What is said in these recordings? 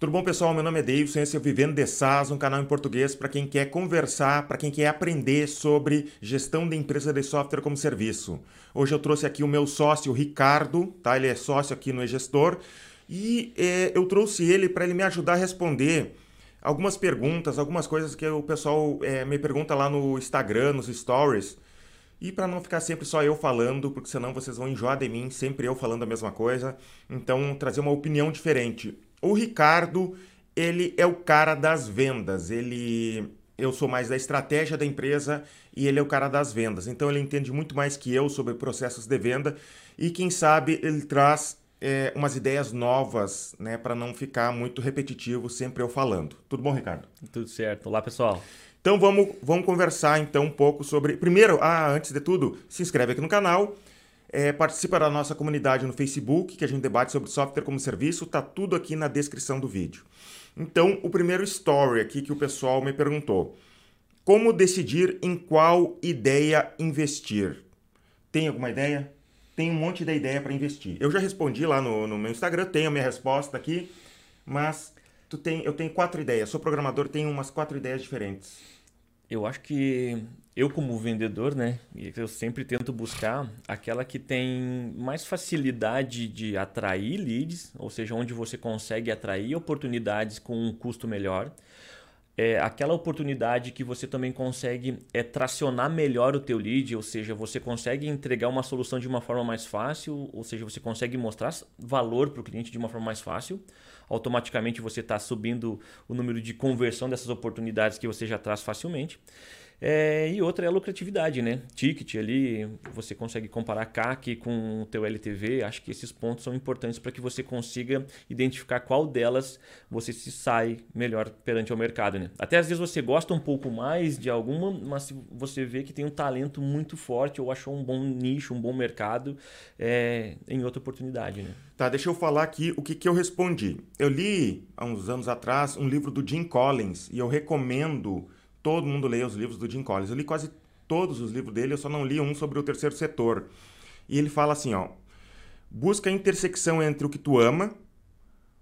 Tudo bom, pessoal? Meu nome é Davidson, esse é o Vivendo de SaaS, um canal em português para quem quer conversar, para quem quer aprender sobre gestão de empresa de software como serviço. Hoje eu trouxe aqui o meu sócio, Ricardo, tá? Ele é sócio aqui no E-Gestor e é, eu trouxe ele para ele me ajudar a responder algumas perguntas, algumas coisas que o pessoal é, me pergunta lá no Instagram, nos stories. E para não ficar sempre só eu falando, porque senão vocês vão enjoar de mim, sempre eu falando a mesma coisa. Então, trazer uma opinião diferente. O Ricardo, ele é o cara das vendas. Ele eu sou mais da estratégia da empresa e ele é o cara das vendas. Então ele entende muito mais que eu sobre processos de venda e quem sabe ele traz é, umas ideias novas, né, para não ficar muito repetitivo sempre eu falando. Tudo bom, Ricardo? Tudo certo. Olá, pessoal. Então vamos, vamos conversar então um pouco sobre. Primeiro, ah, antes de tudo, se inscreve aqui no canal. É, participa da nossa comunidade no Facebook, que a gente debate sobre software como serviço, tá tudo aqui na descrição do vídeo. Então, o primeiro story aqui que o pessoal me perguntou: como decidir em qual ideia investir? Tem alguma ideia? Tem um monte de ideia para investir. Eu já respondi lá no, no meu Instagram, tenho a minha resposta aqui, mas tu tem, eu tenho quatro ideias. Sou programador, tenho umas quatro ideias diferentes. Eu acho que eu como vendedor, né, eu sempre tento buscar aquela que tem mais facilidade de atrair leads, ou seja, onde você consegue atrair oportunidades com um custo melhor. É aquela oportunidade que você também consegue é, tracionar melhor o teu lead, ou seja, você consegue entregar uma solução de uma forma mais fácil, ou seja, você consegue mostrar valor para o cliente de uma forma mais fácil automaticamente você está subindo o número de conversão dessas oportunidades que você já traz facilmente. É, e outra é a lucratividade, né? Ticket ali, você consegue comparar CAC com o teu LTV. Acho que esses pontos são importantes para que você consiga identificar qual delas você se sai melhor perante o mercado, né? Até às vezes você gosta um pouco mais de alguma, mas você vê que tem um talento muito forte ou achou um bom nicho, um bom mercado é, em outra oportunidade, né? Tá, deixa eu falar aqui o que, que eu respondi. Eu li há uns anos atrás um livro do Jim Collins e eu recomendo todo mundo leia os livros do Jim Collins. Eu li quase todos os livros dele, eu só não li um sobre o terceiro setor. E ele fala assim, ó: busca a intersecção entre o que tu ama,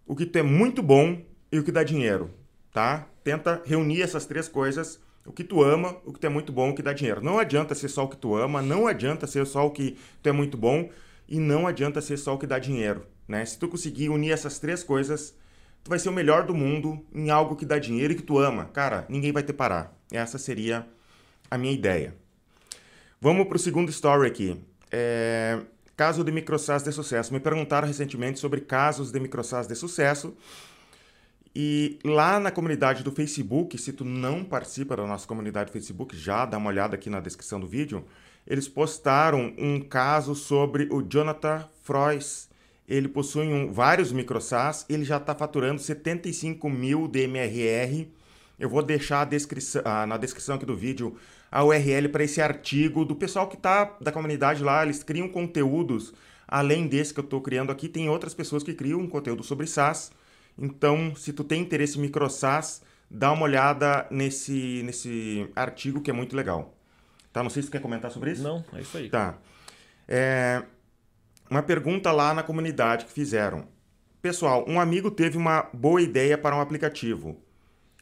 o que tu é muito bom e o que dá dinheiro, tá? Tenta reunir essas três coisas, o que tu ama, o que tu é muito bom, o que dá dinheiro. Não adianta ser só o que tu ama, não adianta ser só o que tu é muito bom e não adianta ser só o que dá dinheiro, né? Se tu conseguir unir essas três coisas, tu vai ser o melhor do mundo em algo que dá dinheiro e que tu ama. Cara, ninguém vai te parar. Essa seria a minha ideia. Vamos para o segundo story aqui. É... Caso de microsas de sucesso. Me perguntaram recentemente sobre casos de microsas de sucesso. E lá na comunidade do Facebook, se tu não participa da nossa comunidade do Facebook, já dá uma olhada aqui na descrição do vídeo. Eles postaram um caso sobre o Jonathan Frois, ele possui um, vários microsas, ele já está faturando 75 mil de MRR. Eu vou deixar descrição, ah, na descrição aqui do vídeo a URL para esse artigo do pessoal que está da comunidade lá. Eles criam conteúdos além desse que eu estou criando aqui. Tem outras pessoas que criam conteúdo sobre SaaS. Então, se tu tem interesse em microsas, dá uma olhada nesse, nesse artigo que é muito legal. Tá? Não sei se tu quer comentar sobre isso. Não, é isso aí. Tá. É, uma pergunta lá na comunidade que fizeram. Pessoal, um amigo teve uma boa ideia para um aplicativo.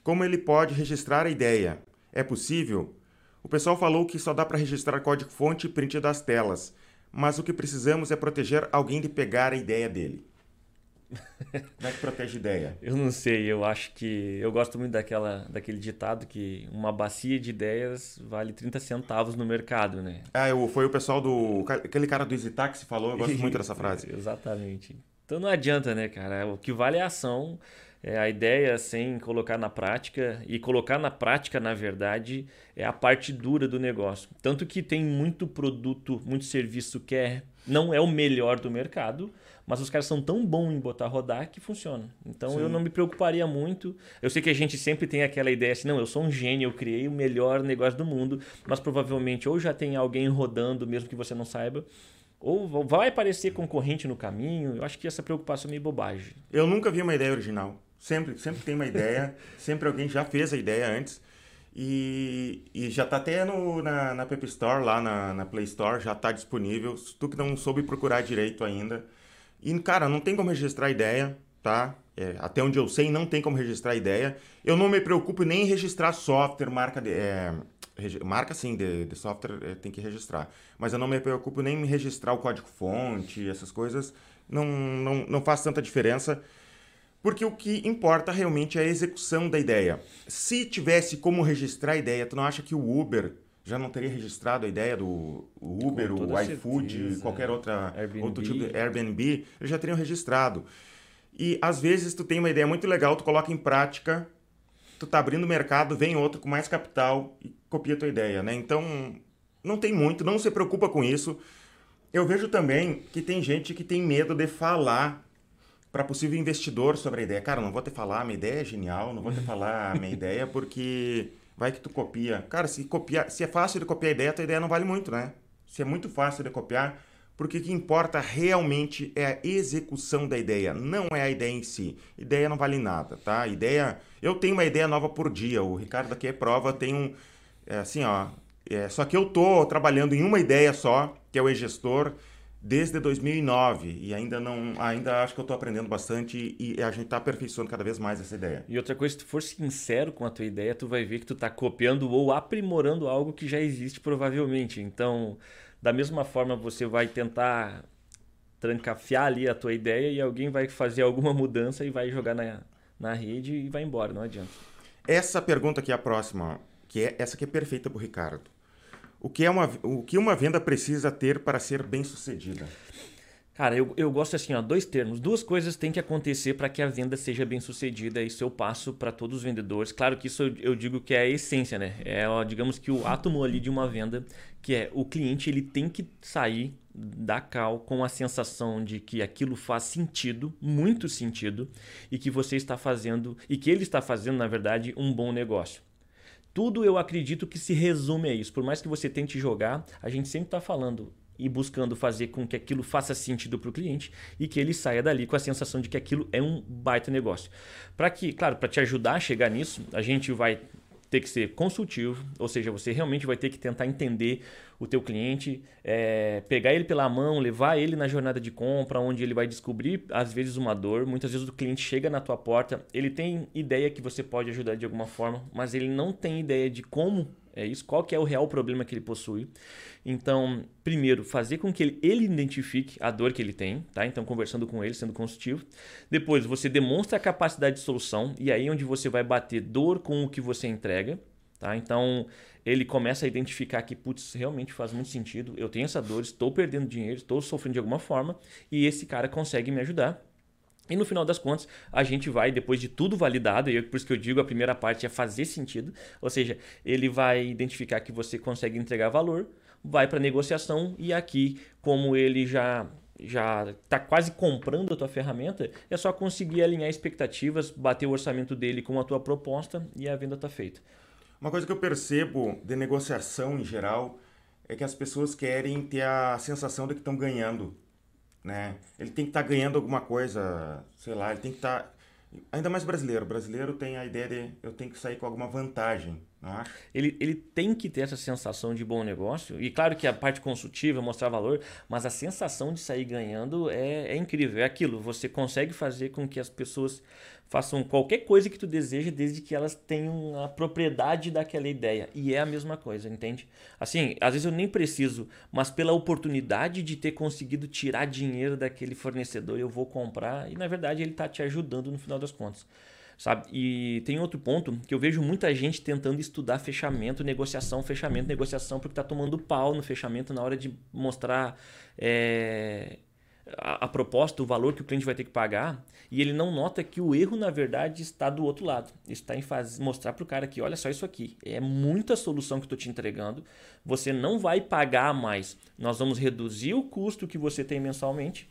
Como ele pode registrar a ideia? É possível? O pessoal falou que só dá para registrar código-fonte e print das telas, mas o que precisamos é proteger alguém de pegar a ideia dele. Como é que protege ideia? Eu não sei, eu acho que. Eu gosto muito daquela, daquele ditado que uma bacia de ideias vale 30 centavos no mercado, né? Ah, eu, foi o pessoal do. Aquele cara do EasyTax falou, eu gosto muito dessa frase. Exatamente. Então não adianta, né, cara? O que vale é a ação, é a ideia sem colocar na prática. E colocar na prática, na verdade, é a parte dura do negócio. Tanto que tem muito produto, muito serviço que é, não é o melhor do mercado mas os caras são tão bons em botar rodar que funciona. Então Sim. eu não me preocuparia muito. Eu sei que a gente sempre tem aquela ideia assim, não, eu sou um gênio, eu criei o melhor negócio do mundo, mas provavelmente ou já tem alguém rodando, mesmo que você não saiba, ou vai aparecer concorrente no caminho. Eu acho que essa preocupação é meio bobagem. Eu nunca vi uma ideia original. Sempre, sempre tem uma ideia, sempre alguém já fez a ideia antes. E, e já está até no, na, na App Store, lá na, na Play Store, já está disponível. Se tu que não soube procurar direito ainda, e, cara, não tem como registrar ideia, tá? É, até onde eu sei, não tem como registrar ideia. Eu não me preocupo nem em registrar software, marca de, é, marca sim de, de software é, tem que registrar. Mas eu não me preocupo nem em registrar o código-fonte, essas coisas. Não, não, não faz tanta diferença. Porque o que importa realmente é a execução da ideia. Se tivesse como registrar a ideia, tu não acha que o Uber já não teria registrado a ideia do Uber, o iFood, certeza. qualquer outra, outro tipo de Airbnb, eles já teriam registrado. E às vezes tu tem uma ideia muito legal, tu coloca em prática, tu tá abrindo o mercado, vem outro com mais capital e copia a tua ideia, né? Então, não tem muito, não se preocupa com isso. Eu vejo também que tem gente que tem medo de falar para possível investidor sobre a ideia. Cara, não vou te falar, minha ideia é genial, não vou te falar a minha ideia porque vai que tu copia. Cara, se copiar, se é fácil de copiar a ideia, a tua ideia não vale muito, né? Se é muito fácil de copiar, porque o que importa realmente é a execução da ideia, não é a ideia em si. Ideia não vale nada, tá? Ideia, eu tenho uma ideia nova por dia. O Ricardo aqui é prova, tem um é assim, ó, é, só que eu tô trabalhando em uma ideia só, que é o e-gestor desde 2009 e ainda não ainda acho que eu estou aprendendo bastante e a gente está aperfeiçoando cada vez mais essa ideia. E outra coisa, se tu for sincero com a tua ideia, tu vai ver que tu está copiando ou aprimorando algo que já existe provavelmente. Então, da mesma forma, você vai tentar trancafiar ali a tua ideia e alguém vai fazer alguma mudança e vai jogar na, na rede e vai embora, não adianta. Essa pergunta aqui é a próxima, que é essa que é perfeita para o Ricardo. O que, é uma, o que uma venda precisa ter para ser bem sucedida? Cara, eu, eu gosto assim, ó, dois termos. Duas coisas têm que acontecer para que a venda seja bem sucedida. Isso eu passo para todos os vendedores. Claro que isso eu, eu, digo que é a essência, né? É, ó, digamos que o átomo ali de uma venda, que é o cliente ele tem que sair da cal com a sensação de que aquilo faz sentido, muito sentido, e que você está fazendo, e que ele está fazendo, na verdade, um bom negócio. Tudo eu acredito que se resume a isso. Por mais que você tente jogar, a gente sempre está falando e buscando fazer com que aquilo faça sentido para o cliente e que ele saia dali com a sensação de que aquilo é um baita negócio. Para que, claro, para te ajudar a chegar nisso, a gente vai ter que ser consultivo, ou seja, você realmente vai ter que tentar entender o teu cliente, é, pegar ele pela mão, levar ele na jornada de compra, onde ele vai descobrir às vezes uma dor. Muitas vezes o cliente chega na tua porta, ele tem ideia que você pode ajudar de alguma forma, mas ele não tem ideia de como é isso, qual que é o real problema que ele possui. Então, primeiro, fazer com que ele, ele identifique a dor que ele tem, tá? Então, conversando com ele, sendo consultivo. Depois, você demonstra a capacidade de solução e aí é onde você vai bater dor com o que você entrega, tá? Então, ele começa a identificar que, putz, realmente faz muito sentido, eu tenho essa dor, estou perdendo dinheiro, estou sofrendo de alguma forma e esse cara consegue me ajudar. E no final das contas, a gente vai, depois de tudo validado, e por isso que eu digo, a primeira parte é fazer sentido, ou seja, ele vai identificar que você consegue entregar valor, vai para negociação e aqui, como ele já já está quase comprando a tua ferramenta, é só conseguir alinhar expectativas, bater o orçamento dele com a tua proposta e a venda está feita. Uma coisa que eu percebo de negociação em geral é que as pessoas querem ter a sensação de que estão ganhando né? Ele tem que estar tá ganhando alguma coisa, sei lá, ele tem que estar. Tá... Ainda mais brasileiro. Brasileiro tem a ideia de eu tenho que sair com alguma vantagem. Não Ele, ele tem que ter essa sensação de bom negócio. E claro que a parte consultiva, mostrar valor, mas a sensação de sair ganhando é, é incrível. É aquilo, você consegue fazer com que as pessoas façam qualquer coisa que tu deseja, desde que elas tenham a propriedade daquela ideia. E é a mesma coisa, entende? Assim, às vezes eu nem preciso, mas pela oportunidade de ter conseguido tirar dinheiro daquele fornecedor, eu vou comprar. E na verdade ele está te ajudando no final das contas. Sabe? E tem outro ponto que eu vejo muita gente tentando estudar fechamento, negociação, fechamento, negociação, porque está tomando pau no fechamento na hora de mostrar é, a, a, proposta, o valor que o cliente vai ter que pagar, e ele não nota que o erro, na verdade, está do outro lado. Está em faz, mostrar para o cara que, olha só isso aqui, é muita solução que estou te entregando, você não vai pagar mais. Nós vamos reduzir o custo que você tem mensalmente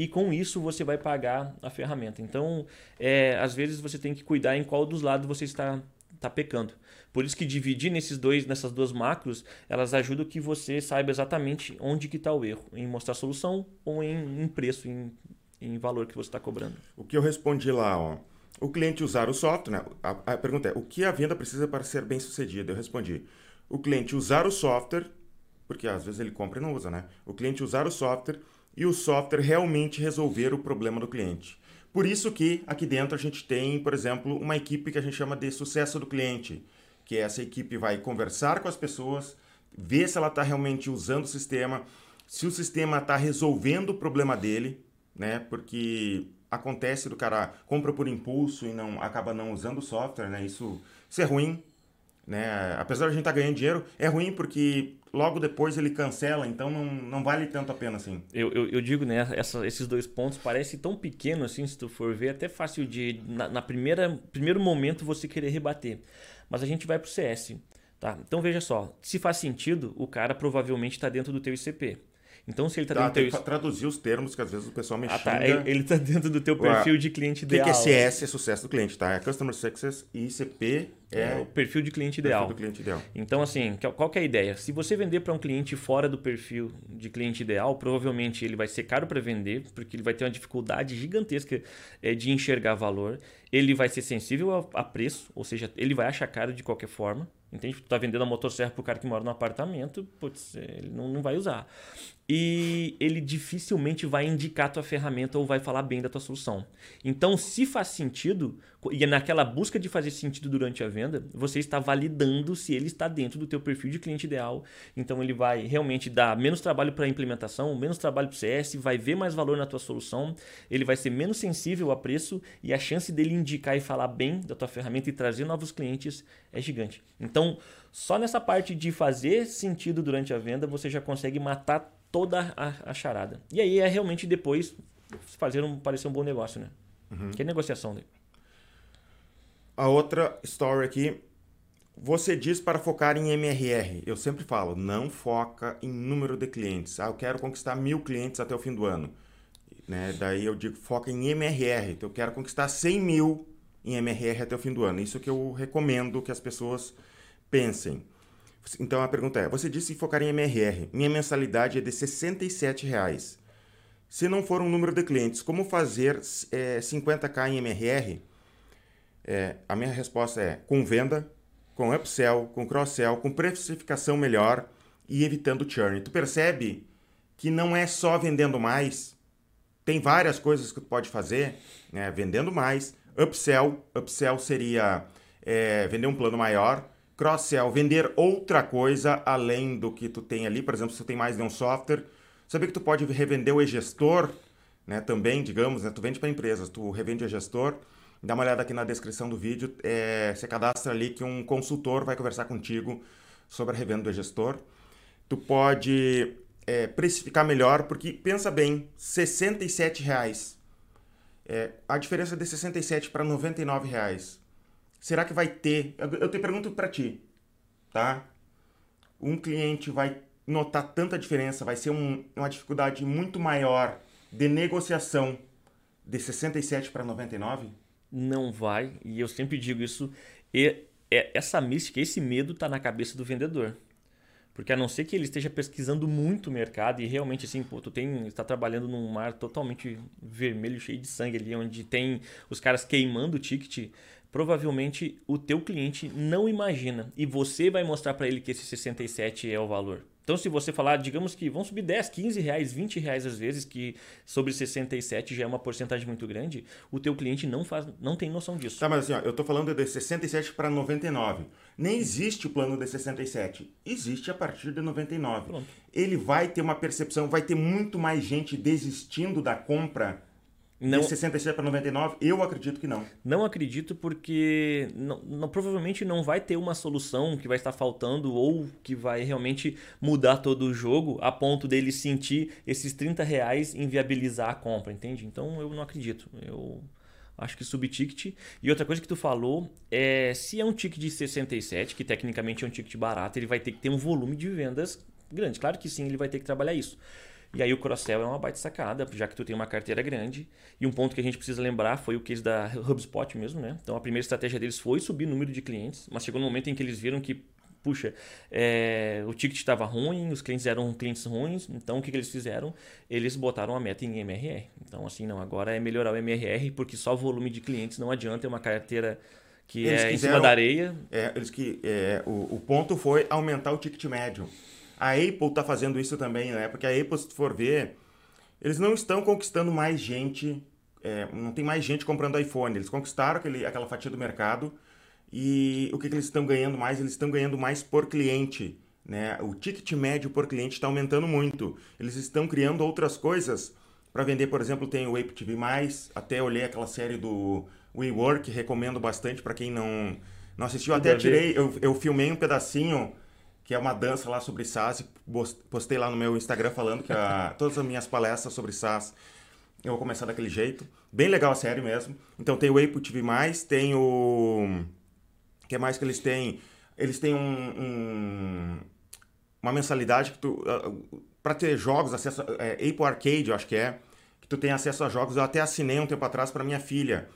e com isso você vai pagar a ferramenta. Então, é, às vezes você tem que cuidar em qual dos lados você está, está pecando. Por isso que dividir nesses dois, nessas duas macros, elas ajudam que você saiba exatamente onde que está o erro, em mostrar solução ou em, em preço, em, em valor que você está cobrando. O que eu respondi lá, ó, o cliente usar o software, né? a, a pergunta é, o que a venda precisa para ser bem sucedida? Eu respondi, o cliente usar o software, porque às vezes ele compra e não usa, né? O cliente usar o software e o software realmente resolver o problema do cliente. Por isso que aqui dentro a gente tem, por exemplo, uma equipe que a gente chama de sucesso do cliente, que essa equipe vai conversar com as pessoas, ver se ela está realmente usando o sistema, se o sistema está resolvendo o problema dele, né? Porque acontece do cara compra por impulso e não acaba não usando o software, né? Isso, isso é ruim, né? Apesar de a gente estar tá ganhando dinheiro, é ruim porque logo depois ele cancela, então não, não vale tanto a pena assim. Eu, eu, eu digo, né, essa, esses dois pontos parecem tão pequenos assim, se tu for ver, até fácil de, na, na primeira primeiro momento, você querer rebater. Mas a gente vai para o CS, tá? Então veja só, se faz sentido, o cara provavelmente está dentro do teu ICP. Então, se ele está tá, dentro do teu... traduzir os termos que às vezes o pessoal me ah, xinga. Tá. Ele está dentro do teu perfil de cliente ideal. O que, que é CS? É sucesso do cliente, tá? É Customer Success e ICP é, é o perfil de cliente ideal. Perfil do cliente ideal. Então, assim, qual que é a ideia? Se você vender para um cliente fora do perfil de cliente ideal, provavelmente ele vai ser caro para vender, porque ele vai ter uma dificuldade gigantesca é, de enxergar valor. Ele vai ser sensível a, a preço, ou seja, ele vai achar caro de qualquer forma. Entende? Tu tá vendendo a motosserra pro cara que mora no apartamento, putz, ele não, não vai usar. E ele dificilmente vai indicar a tua ferramenta ou vai falar bem da tua solução. Então, se faz sentido, e é naquela busca de fazer sentido durante a venda, você está validando se ele está dentro do teu perfil de cliente ideal. Então, ele vai realmente dar menos trabalho para a implementação, menos trabalho para o CS, vai ver mais valor na tua solução, ele vai ser menos sensível a preço e a chance dele indicar e falar bem da tua ferramenta e trazer novos clientes é gigante. Então, só nessa parte de fazer sentido durante a venda, você já consegue matar toda a, a charada. E aí é realmente depois fazer um, parecer um bom negócio, né? Uhum. Que é negociação daí. A outra story aqui. Você diz para focar em MRR. Eu sempre falo, não foca em número de clientes. Ah, eu quero conquistar mil clientes até o fim do ano. Né? Daí eu digo, foca em MRR. Então eu quero conquistar 100 mil em MRR até o fim do ano. Isso que eu recomendo que as pessoas pensem. Então a pergunta é: você disse focar em MRR. Minha mensalidade é de 67 reais. Se não for um número de clientes, como fazer é, 50k em MRR? É, a minha resposta é: com venda, com upsell, com cross-sell, com precificação melhor e evitando churn. Tu percebe que não é só vendendo mais, tem várias coisas que tu pode fazer, né? vendendo mais, upsell, upsell seria é, vender um plano maior, cross-sell, vender outra coisa além do que tu tem ali. Por exemplo, se tu tem mais de um software, saber que tu pode revender o e-gestor, né? Também, digamos, né? Tu vende para empresas, tu revende o e-gestor. Dá uma olhada aqui na descrição do vídeo. É, você cadastra ali que um consultor vai conversar contigo sobre a revenda do e-gestor. Tu pode é, precificar melhor, porque pensa bem, 67 reais. É, a diferença de 67 para 99 reais será que vai ter? Eu te pergunto para ti, tá? Um cliente vai notar tanta diferença, vai ser um, uma dificuldade muito maior de negociação de 67 para 99? Não vai, e eu sempre digo isso. E, é, essa mística, esse medo está na cabeça do vendedor. Porque a não ser que ele esteja pesquisando muito o mercado e realmente assim, pô, tu tem, está trabalhando num mar totalmente vermelho, cheio de sangue ali, onde tem os caras queimando o ticket, provavelmente o teu cliente não imagina e você vai mostrar para ele que esse 67 é o valor. Então, se você falar, digamos que vão subir 10, 15 reais, 20 reais às vezes, que sobre 67 já é uma porcentagem muito grande, o teu cliente não, faz, não tem noção disso. Tá, mas assim, ó, eu estou falando de 67 para 99. Nem existe o plano de 67. Existe a partir de 99. Pronto. Ele vai ter uma percepção, vai ter muito mais gente desistindo da compra não, de 67 para 99? Eu acredito que não. Não acredito porque não, não, provavelmente não vai ter uma solução que vai estar faltando ou que vai realmente mudar todo o jogo a ponto dele sentir esses 30 reais inviabilizar a compra, entende? Então eu não acredito. Eu acho que subticket. E outra coisa que tu falou é se é um ticket de 67, que tecnicamente é um ticket barato, ele vai ter que ter um volume de vendas grande. Claro que sim, ele vai ter que trabalhar isso. E aí o cross-sell é uma baita sacada, já que tu tem uma carteira grande. E um ponto que a gente precisa lembrar foi o case da HubSpot mesmo, né? Então a primeira estratégia deles foi subir o número de clientes, mas chegou no momento em que eles viram que puxa, é, o ticket estava ruim, os clientes eram clientes ruins, então o que, que, eles fizeram? Eles botaram a meta em MRR. Então, assim, não, agora é melhorar o MRR, porque só o volume de clientes não adianta, é uma carteira que eles é quiseram, em cima da areia. É, eles que, é, o, o ponto foi aumentar o ticket médio. A Apple está fazendo isso também, né? Porque a Apple, se tu for ver, eles não estão conquistando mais gente é, não tem mais gente comprando iPhone. Eles conquistaram aquele, aquela fatia do mercado e o que, que eles estão ganhando mais? Eles estão ganhando mais por cliente. Né? O ticket médio por cliente está aumentando muito. Eles estão criando outras coisas para vender. Por exemplo, tem o Ape TV+, até olhei aquela série do WeWork, recomendo bastante para quem não, não assistiu. Até tirei, eu, eu filmei um pedacinho que é uma dança lá sobre SaaS, postei lá no meu Instagram falando que a, todas as minhas palestras sobre SaaS eu vou começar daquele jeito. Bem legal a série mesmo. Então tem o Apple TV+, tem o... O que mais que eles têm? Eles têm um, um... uma mensalidade que tu... Uh, para ter jogos, acesso... É, Apple Arcade, eu acho que é. Que tu tem acesso a jogos. Eu até assinei um tempo atrás para minha filha.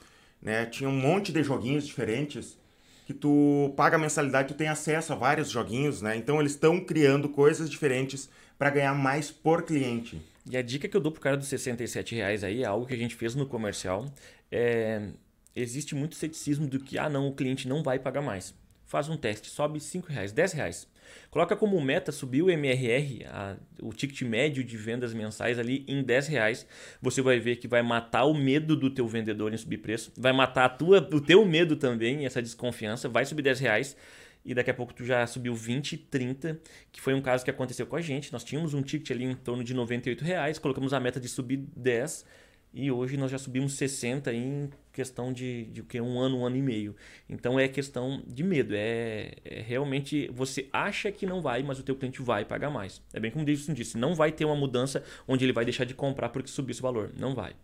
Né? Tinha um monte de joguinhos diferentes que tu paga mensalidade, tu tem acesso a vários joguinhos, né? Então eles estão criando coisas diferentes para ganhar mais por cliente. E a dica que eu dou pro cara dos 67 reais aí é algo que a gente fez no comercial. É, existe muito ceticismo do que, ah não, o cliente não vai pagar mais. Faz um teste, sobe 5 reais, 10 reais. Coloca como meta subir o MRR, a, o ticket médio de vendas mensais ali em 10 reais. Você vai ver que vai matar o medo do teu vendedor em subir preço. Vai matar a tua, o teu medo também, essa desconfiança. Vai subir 10 reais e daqui a pouco tu já subiu 20, 30, que foi um caso que aconteceu com a gente. Nós tínhamos um ticket ali em torno de 98 reais, colocamos a meta de subir 10 e hoje nós já subimos 60 em questão de, de que um ano, um ano e meio. Então é questão de medo, é, é, realmente você acha que não vai, mas o teu cliente vai pagar mais. É bem como o Davidson disse, não vai ter uma mudança onde ele vai deixar de comprar porque subiu esse valor, não vai.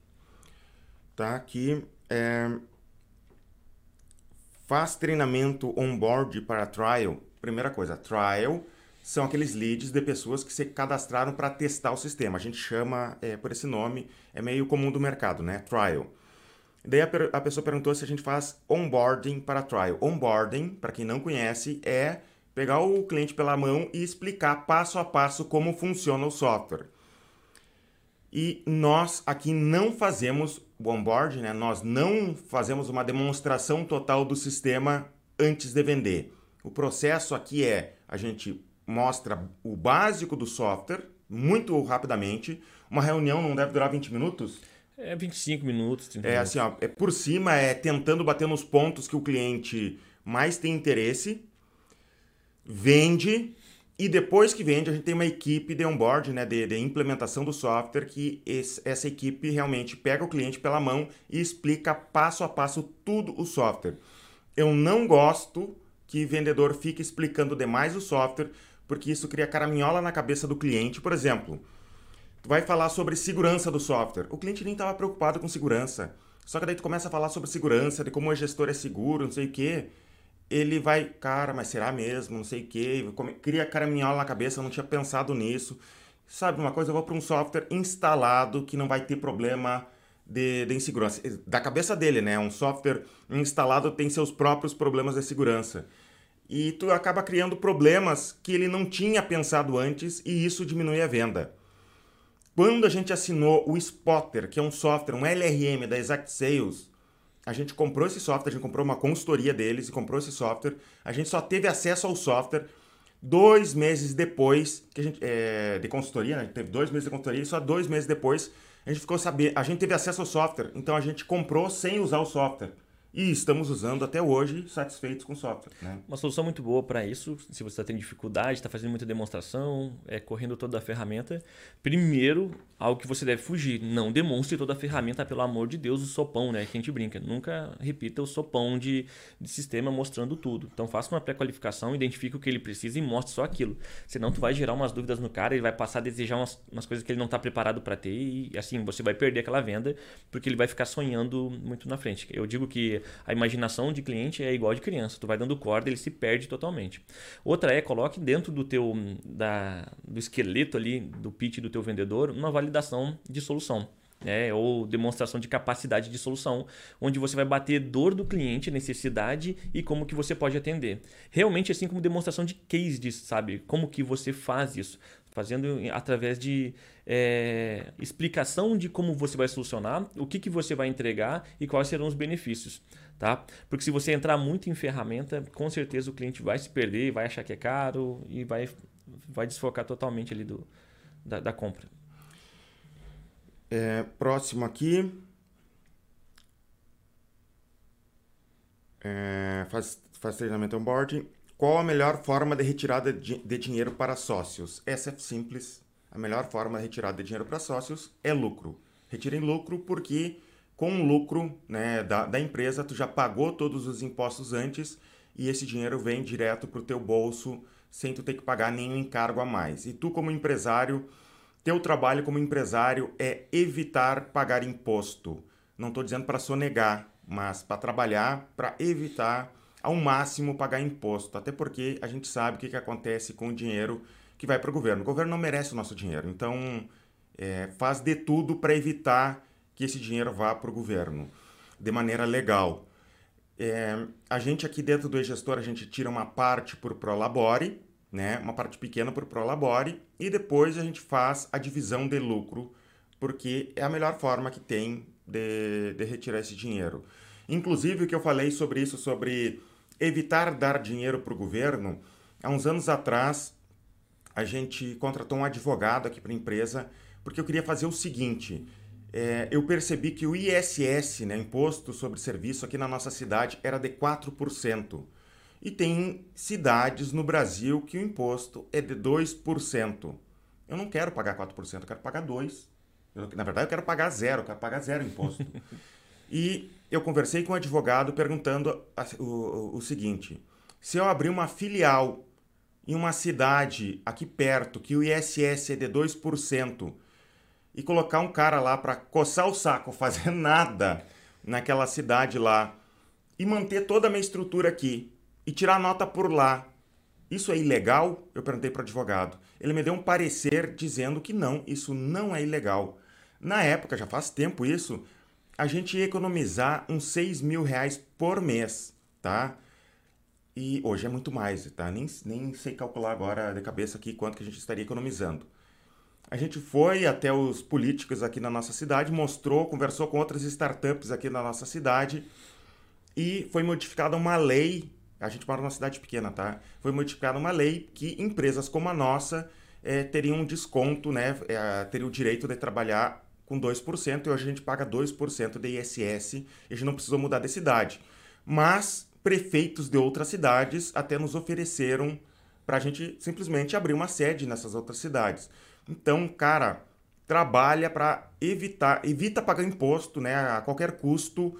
Tá aqui, é, Faz treinamento on-board para trial. Primeira coisa, trial são aqueles leads de pessoas que se cadastraram para testar o sistema. A gente chama é, por esse nome, é meio comum do mercado, né? Trial. Daí a, a pessoa perguntou se a gente faz onboarding para trial. Onboarding, para quem não conhece, é pegar o cliente pela mão e explicar passo a passo como funciona o software. E nós aqui não fazemos o onboard, né? nós não fazemos uma demonstração total do sistema antes de vender. O processo aqui é a gente mostra o básico do software muito rapidamente. Uma reunião não deve durar 20 minutos? É 25 minutos. 30 é minutos. assim, ó, é por cima, é tentando bater nos pontos que o cliente mais tem interesse, vende e depois que vende, a gente tem uma equipe de onboard, né, de, de implementação do software, que esse, essa equipe realmente pega o cliente pela mão e explica passo a passo tudo o software. Eu não gosto que vendedor fique explicando demais o software, porque isso cria caraminhola na cabeça do cliente. Por exemplo, tu vai falar sobre segurança do software. O cliente nem estava preocupado com segurança. Só que daí tu começa a falar sobre segurança, de como o gestor é seguro, não sei o quê ele vai, cara, mas será mesmo? Não sei o quê. Cria caraminhola na cabeça, não tinha pensado nisso. Sabe uma coisa? Eu vou para um software instalado que não vai ter problema de, de insegurança. Da cabeça dele, né? Um software instalado tem seus próprios problemas de segurança. E tu acaba criando problemas que ele não tinha pensado antes e isso diminui a venda. Quando a gente assinou o Spotter, que é um software, um LRM da Exact Sales, a gente comprou esse software, a gente comprou uma consultoria deles e comprou esse software. A gente só teve acesso ao software dois meses depois que a gente é, de consultoria, né? A gente teve dois meses de consultoria e só dois meses depois a gente ficou saber, a gente teve acesso ao software, então a gente comprou sem usar o software. E estamos usando até hoje satisfeitos com o software. Né? Uma solução muito boa para isso, se você está tendo dificuldade, está fazendo muita demonstração, é, correndo toda a ferramenta. Primeiro, algo que você deve fugir, não demonstre toda a ferramenta, pelo amor de Deus, o sopão, né? Que a gente brinca. Nunca repita o sopão de, de sistema mostrando tudo. Então faça uma pré-qualificação, identifique o que ele precisa e mostre só aquilo. Senão tu vai gerar umas dúvidas no cara, ele vai passar a desejar umas, umas coisas que ele não está preparado para ter e assim você vai perder aquela venda porque ele vai ficar sonhando muito na frente. Eu digo que a imaginação de cliente é igual de criança. Tu vai dando corda, ele se perde totalmente. Outra é, coloque dentro do teu da, do esqueleto ali do pitch do teu vendedor uma validação de solução. É, ou demonstração de capacidade de solução, onde você vai bater dor do cliente, necessidade e como que você pode atender. Realmente assim como demonstração de case, sabe? Como que você faz isso fazendo através de é, explicação de como você vai solucionar, o que, que você vai entregar e quais serão os benefícios. Tá? Porque se você entrar muito em ferramenta, com certeza o cliente vai se perder, vai achar que é caro e vai, vai desfocar totalmente ali do, da, da compra. É, próximo aqui. É, faz, faz treinamento onboarding. Qual a melhor forma de retirada de, dinheiro para sócios? Essa é simples. A melhor forma de retirada de dinheiro para sócios é lucro. Retirem lucro porque com o lucro né, da, da empresa tu já pagou todos os impostos antes e esse dinheiro vem direto para o teu bolso sem tu ter que pagar nenhum encargo a mais. E tu como empresário, teu trabalho como empresário é evitar pagar imposto. Não estou dizendo para sonegar, mas para trabalhar para evitar ao máximo pagar imposto. Até porque a gente sabe o que, que acontece com o dinheiro que vai para o governo. O governo não merece o nosso dinheiro. Então, é, faz de tudo para evitar que esse dinheiro vá para o governo de maneira legal. É, a gente aqui dentro do e-gestor, a gente tira uma parte por Prolabore, né? uma parte pequena por Prolabore, e depois a gente faz a divisão de lucro, porque é a melhor forma que tem de, de retirar esse dinheiro. Inclusive, o que eu falei sobre isso, sobre evitar dar dinheiro para o governo, há uns anos atrás, a gente contratou um advogado aqui para a empresa, porque eu queria fazer o seguinte: é, eu percebi que o ISS, né, Imposto sobre Serviço, aqui na nossa cidade era de 4%. E tem cidades no Brasil que o imposto é de 2%. Eu não quero pagar 4%, eu quero pagar 2%. Eu, na verdade, eu quero pagar zero, eu quero pagar zero imposto. e eu conversei com um advogado perguntando o, o, o seguinte: se eu abrir uma filial em uma cidade aqui perto, que o ISS é de 2%, e colocar um cara lá para coçar o saco, fazer nada naquela cidade lá, e manter toda a minha estrutura aqui, e tirar nota por lá, isso é ilegal? Eu perguntei para o advogado. Ele me deu um parecer dizendo que não, isso não é ilegal. Na época, já faz tempo isso, a gente ia economizar uns 6 mil reais por mês, tá? E hoje é muito mais, tá? Nem, nem sei calcular agora de cabeça aqui quanto que a gente estaria economizando. A gente foi até os políticos aqui na nossa cidade, mostrou, conversou com outras startups aqui na nossa cidade e foi modificada uma lei. A gente mora numa cidade pequena, tá? Foi modificada uma lei que empresas como a nossa é, teriam um desconto, né? É, teriam o direito de trabalhar com 2% e hoje a gente paga 2% de ISS e a gente não precisou mudar de cidade. Mas prefeitos de outras cidades até nos ofereceram para a gente simplesmente abrir uma sede nessas outras cidades. Então, cara, trabalha para evitar, evita pagar imposto, né, a qualquer custo,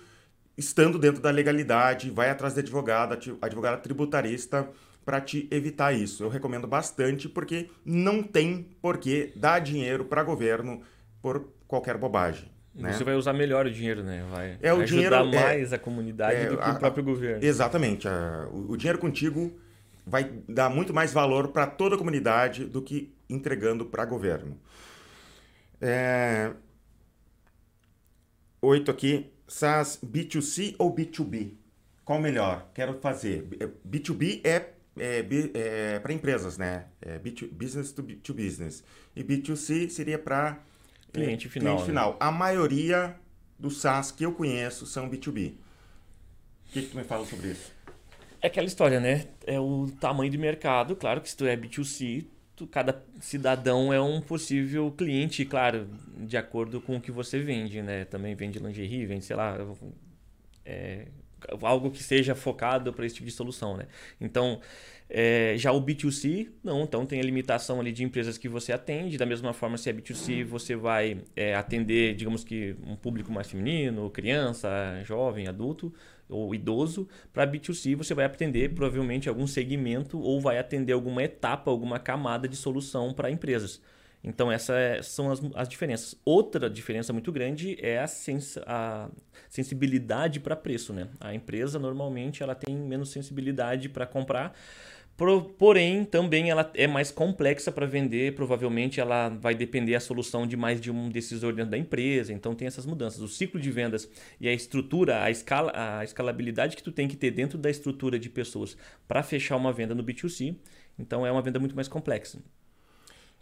estando dentro da legalidade, vai atrás de advogado, advogada tributarista para te evitar isso. Eu recomendo bastante porque não tem por que dar dinheiro para governo por qualquer bobagem. Né? Você vai usar melhor o dinheiro, né? Vai, é, o ajudar dinheiro, é mais é, a comunidade é, do que a, o próprio governo. Exatamente. A, o, o, dinheiro contigo vai dar muito mais valor para toda a comunidade do que entregando para governo. É... Oito aqui. SaaS B2C ou B2B? Qual melhor? Quero fazer. B2B é é, é para empresas, né? É B2, business to, to business. E B2C seria para cliente final. Cliente final. Né? A maioria dos SaaS que eu conheço são B2B. O que, que tu me fala sobre isso? É aquela história, né? É o tamanho de mercado. Claro que se tu é B2C, tu, cada cidadão é um possível cliente, claro, de acordo com o que você vende, né? Também vende lingerie, vende, sei lá, é, algo que seja focado para esse tipo de solução, né? Então, é, já o B2C, não, então tem a limitação ali de empresas que você atende. Da mesma forma, se é B2C, você vai é, atender, digamos que, um público mais feminino, criança, jovem, adulto ou idoso. Para B2C, você vai atender provavelmente algum segmento ou vai atender alguma etapa, alguma camada de solução para empresas. Então, essas é, são as, as diferenças. Outra diferença muito grande é a, sens a sensibilidade para preço. Né? A empresa, normalmente, ela tem menos sensibilidade para comprar, porém, também ela é mais complexa para vender. Provavelmente, ela vai depender da solução de mais de um decisor dentro da empresa. Então, tem essas mudanças. O ciclo de vendas e a estrutura, a, escala, a escalabilidade que tu tem que ter dentro da estrutura de pessoas para fechar uma venda no B2C. Então, é uma venda muito mais complexa.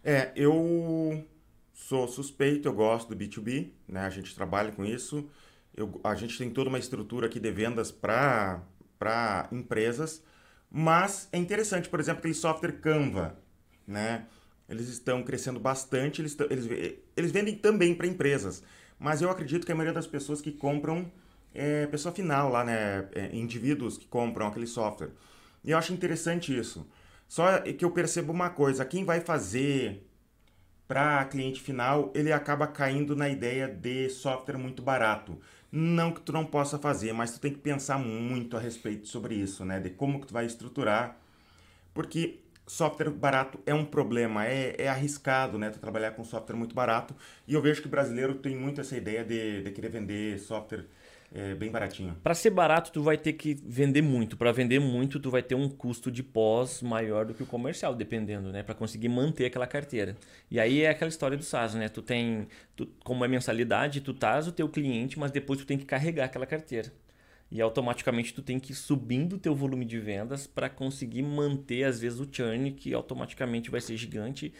É, eu sou suspeito, eu gosto do B2B, né? A gente trabalha com isso. Eu, a gente tem toda uma estrutura aqui de vendas para empresas, mas é interessante, por exemplo, aquele software Canva, né? Eles estão crescendo bastante, eles, eles, eles vendem também para empresas, mas eu acredito que a maioria das pessoas que compram é pessoa final lá, né? É, indivíduos que compram aquele software. E eu acho interessante isso. Só que eu percebo uma coisa, quem vai fazer para cliente final, ele acaba caindo na ideia de software muito barato. Não que tu não possa fazer, mas tu tem que pensar muito a respeito sobre isso, né? De como que tu vai estruturar. Porque software barato é um problema, é, é arriscado, né? Tu trabalhar com software muito barato. E eu vejo que o brasileiro tem muito essa ideia de, de querer vender software é, bem baratinho. Para ser barato, tu vai ter que vender muito. Para vender muito, tu vai ter um custo de pós maior do que o comercial, dependendo, né? Para conseguir manter aquela carteira. E aí é aquela história do SaaS, né? Tu tem, tu, como é mensalidade, tu tás o teu cliente, mas depois tu tem que carregar aquela carteira. E automaticamente tu tem que ir subindo o teu volume de vendas para conseguir manter às vezes o churn que automaticamente vai ser gigante